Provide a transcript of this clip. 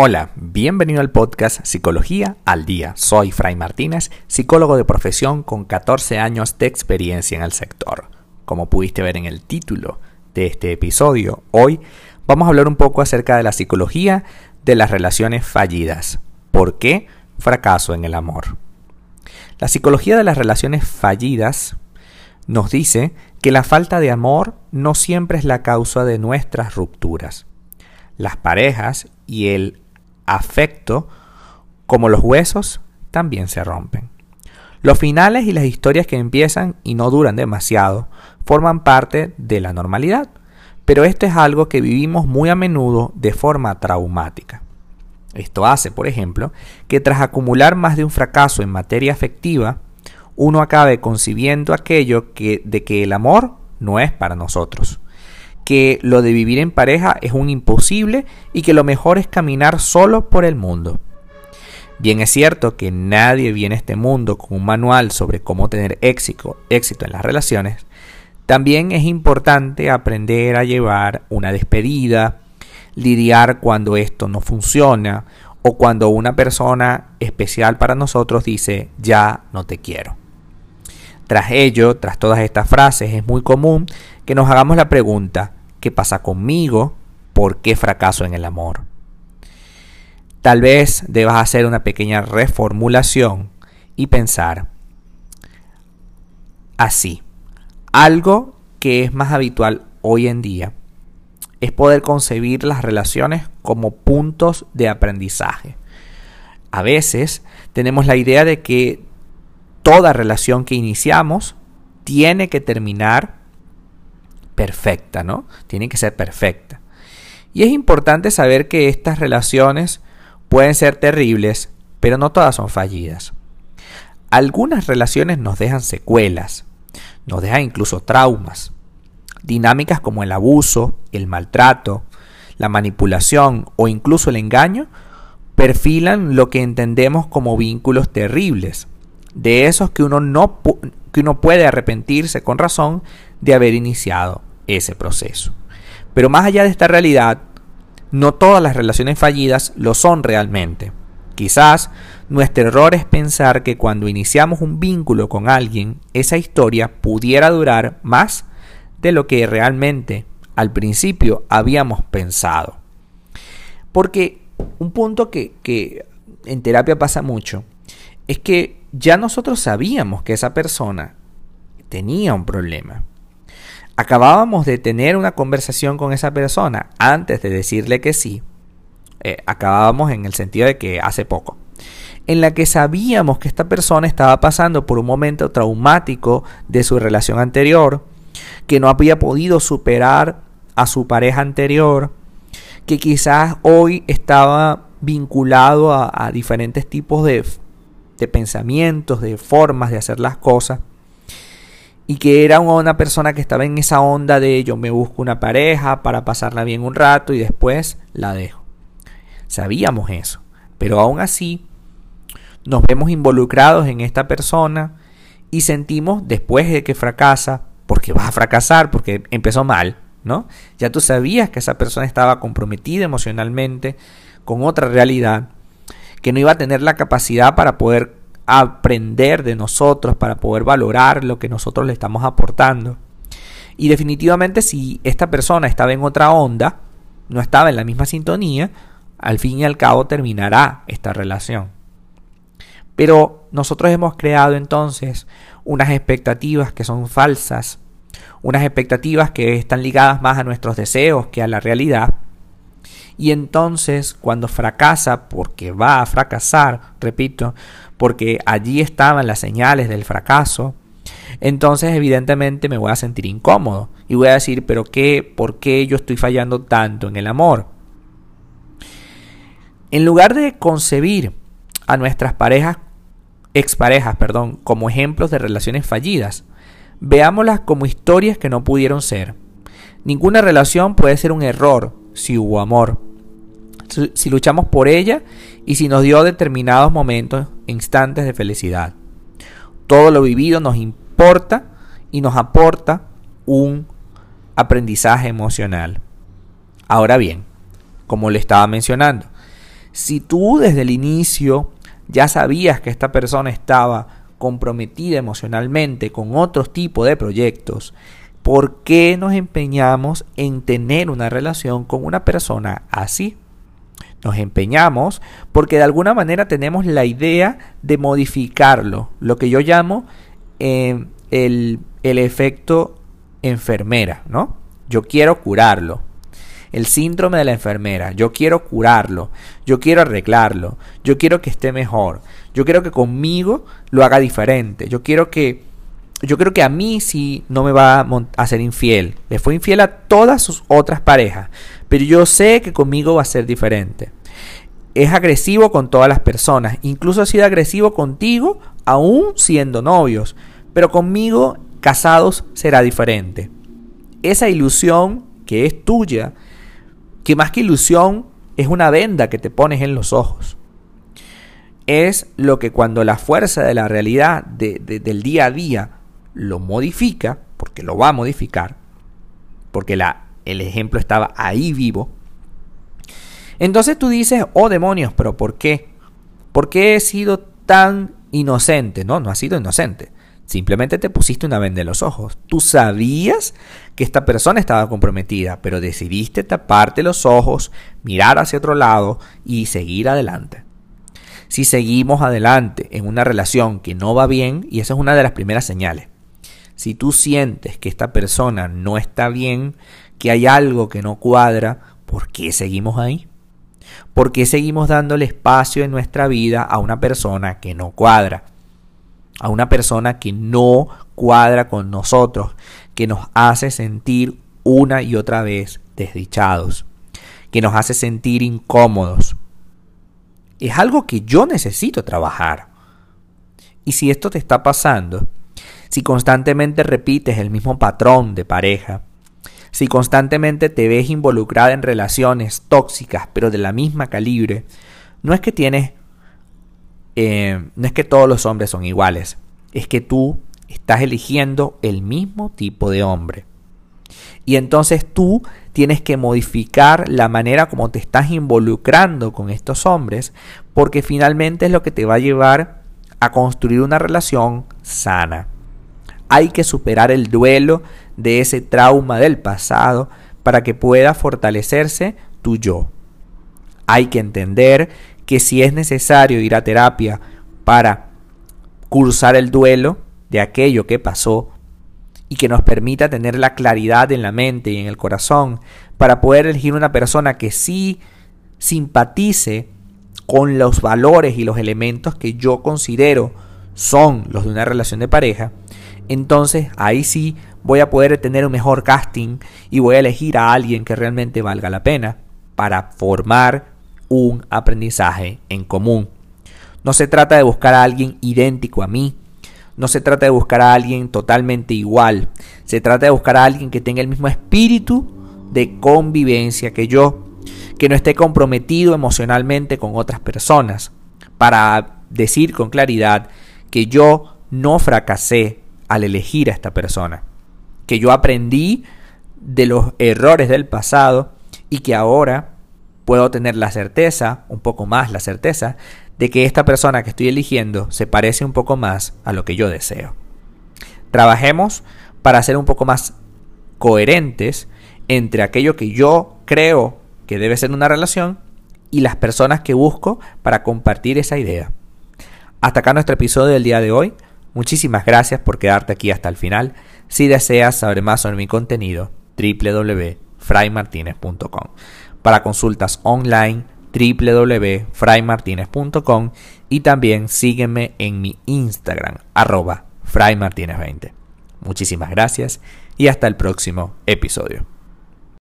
Hola, bienvenido al podcast Psicología al Día. Soy Fray Martínez, psicólogo de profesión con 14 años de experiencia en el sector. Como pudiste ver en el título de este episodio, hoy vamos a hablar un poco acerca de la psicología de las relaciones fallidas. ¿Por qué fracaso en el amor? La psicología de las relaciones fallidas nos dice que la falta de amor no siempre es la causa de nuestras rupturas. Las parejas y el afecto, como los huesos, también se rompen. Los finales y las historias que empiezan y no duran demasiado forman parte de la normalidad, pero esto es algo que vivimos muy a menudo de forma traumática. Esto hace, por ejemplo, que tras acumular más de un fracaso en materia afectiva, uno acabe concibiendo aquello que, de que el amor no es para nosotros, que lo de vivir en pareja es un imposible y que lo mejor es caminar solo por el mundo. Bien es cierto que nadie viene a este mundo con un manual sobre cómo tener éxito, éxito en las relaciones. También es importante aprender a llevar una despedida, lidiar cuando esto no funciona o cuando una persona especial para nosotros dice ya no te quiero. Tras ello, tras todas estas frases, es muy común que nos hagamos la pregunta, ¿Qué pasa conmigo? ¿Por qué fracaso en el amor? Tal vez debas hacer una pequeña reformulación y pensar así. Algo que es más habitual hoy en día es poder concebir las relaciones como puntos de aprendizaje. A veces tenemos la idea de que toda relación que iniciamos tiene que terminar perfecta, ¿no? Tiene que ser perfecta. Y es importante saber que estas relaciones pueden ser terribles, pero no todas son fallidas. Algunas relaciones nos dejan secuelas, nos dejan incluso traumas. Dinámicas como el abuso, el maltrato, la manipulación o incluso el engaño perfilan lo que entendemos como vínculos terribles, de esos que uno no que uno puede arrepentirse con razón de haber iniciado ese proceso. Pero más allá de esta realidad, no todas las relaciones fallidas lo son realmente. Quizás nuestro error es pensar que cuando iniciamos un vínculo con alguien, esa historia pudiera durar más de lo que realmente al principio habíamos pensado. Porque un punto que, que en terapia pasa mucho es que ya nosotros sabíamos que esa persona tenía un problema acabábamos de tener una conversación con esa persona antes de decirle que sí, eh, acabábamos en el sentido de que hace poco, en la que sabíamos que esta persona estaba pasando por un momento traumático de su relación anterior, que no había podido superar a su pareja anterior, que quizás hoy estaba vinculado a, diferentes tipos de, de pensamientos, de formas de hacer las cosas y que era una persona que estaba en esa onda de yo me busco una pareja para pasarla bien un rato y después la dejo. Sabíamos eso, pero aún así nos vemos involucrados en esta persona y sentimos después de que fracasa, porque va a fracasar, porque empezó mal, ¿no? Ya tú sabías que esa persona estaba comprometida emocionalmente con otra realidad, que no iba a tener la capacidad para poder aprender de nosotros, para poder valorar lo que nosotros le estamos aportando. Y definitivamente si esta persona estaba en otra onda, no estaba en la misma sintonía, al fin y al cabo terminará esta relación. Pero nosotros hemos creado entonces unas expectativas que son falsas, unas expectativas que están ligadas más a nuestros deseos que a la realidad. Y entonces cuando fracasa, porque va a fracasar, repito, porque allí estaban las señales del fracaso, entonces evidentemente me voy a sentir incómodo y voy a decir, pero qué, ¿por qué yo estoy fallando tanto en el amor? En lugar de concebir a nuestras parejas, exparejas, perdón, como ejemplos de relaciones fallidas, veámoslas como historias que no pudieron ser. Ninguna relación puede ser un error si hubo amor si luchamos por ella y si nos dio determinados momentos, instantes de felicidad. Todo lo vivido nos importa y nos aporta un aprendizaje emocional. Ahora bien, como le estaba mencionando, Si tú desde el inicio ya sabías que esta persona estaba comprometida emocionalmente con otro tipo de proyectos, ¿por qué nos empeñamos en tener una relación con una persona así? Nos empeñamos porque de alguna manera tenemos la idea de modificarlo, lo que yo llamo eh, el, el efecto enfermera, ¿no? Yo quiero curarlo. El síndrome de la enfermera. Yo quiero curarlo. Yo quiero arreglarlo. Yo quiero que esté mejor. Yo quiero que conmigo lo haga diferente. Yo quiero que yo creo que a mí sí no me va a ser infiel. Le fue infiel a todas sus otras parejas. Pero yo sé que conmigo va a ser diferente. Es agresivo con todas las personas. Incluso ha sido agresivo contigo aún siendo novios. Pero conmigo, casados, será diferente. Esa ilusión que es tuya, que más que ilusión es una venda que te pones en los ojos es lo que cuando la fuerza de la realidad del día a día lo modifica, porque lo va a modificar, porque la, el ejemplo estaba ahí vivo, entonces tú dices, oh demonios, pero ¿por qué? ¿Por qué he sido tan inocente? No, no has sido inocente. Simplemente te pusiste una venda en los ojos. Tú sabías que esta persona estaba comprometida, pero decidiste taparte los ojos, mirar hacia otro lado y seguir adelante. Si seguimos adelante en una relación que no va bien, y esa es una de las primeras señales, si tú sientes que esta persona no está bien, que hay algo que no cuadra, ¿por qué seguimos ahí? ¿Por qué seguimos dándole espacio en nuestra vida a una persona que no cuadra? A una persona que no cuadra con nosotros, que nos hace sentir una y otra vez desdichados, que nos hace sentir incómodos. Es algo que yo necesito trabajar. Y si esto te está pasando, si constantemente repites el mismo patrón de pareja, si constantemente te ves involucrada en relaciones tóxicas pero de la misma calibre, no es que tienes, eh, no es que todos los hombres son iguales, es que tú estás eligiendo el mismo tipo de hombre. Y entonces tú tienes que modificar la manera como te estás involucrando con estos hombres, porque finalmente es lo que te va a llevar a construir una relación sana. Hay que superar el duelo de ese trauma del pasado para que pueda fortalecerse tu yo. Hay que entender que si es necesario ir a terapia para cursar el duelo de aquello que pasó y que nos permita tener la claridad en la mente y en el corazón para poder elegir una persona que sí simpatice con los valores y los elementos que yo considero son los de una relación de pareja, entonces ahí sí voy a poder tener un mejor casting y voy a elegir a alguien que realmente valga la pena para formar un aprendizaje en común. No se trata de buscar a alguien idéntico a mí, no se trata de buscar a alguien totalmente igual, se trata de buscar a alguien que tenga el mismo espíritu de convivencia que yo, que no esté comprometido emocionalmente con otras personas, para decir con claridad que yo no fracasé al elegir a esta persona. Que yo aprendí de los errores del pasado y que ahora puedo tener la certeza, un poco más la certeza, de que esta persona que estoy eligiendo se parece un poco más a lo que yo deseo. Trabajemos para ser un poco más coherentes entre aquello que yo creo que debe ser una relación y las personas que busco para compartir esa idea. Hasta acá nuestro episodio del día de hoy. Muchísimas gracias por quedarte aquí hasta el final. Si deseas saber más sobre mi contenido, www.fraymartinez.com. Para consultas online, www.fraymartinez.com y también sígueme en mi Instagram, arroba fraymartinez20. Muchísimas gracias y hasta el próximo episodio.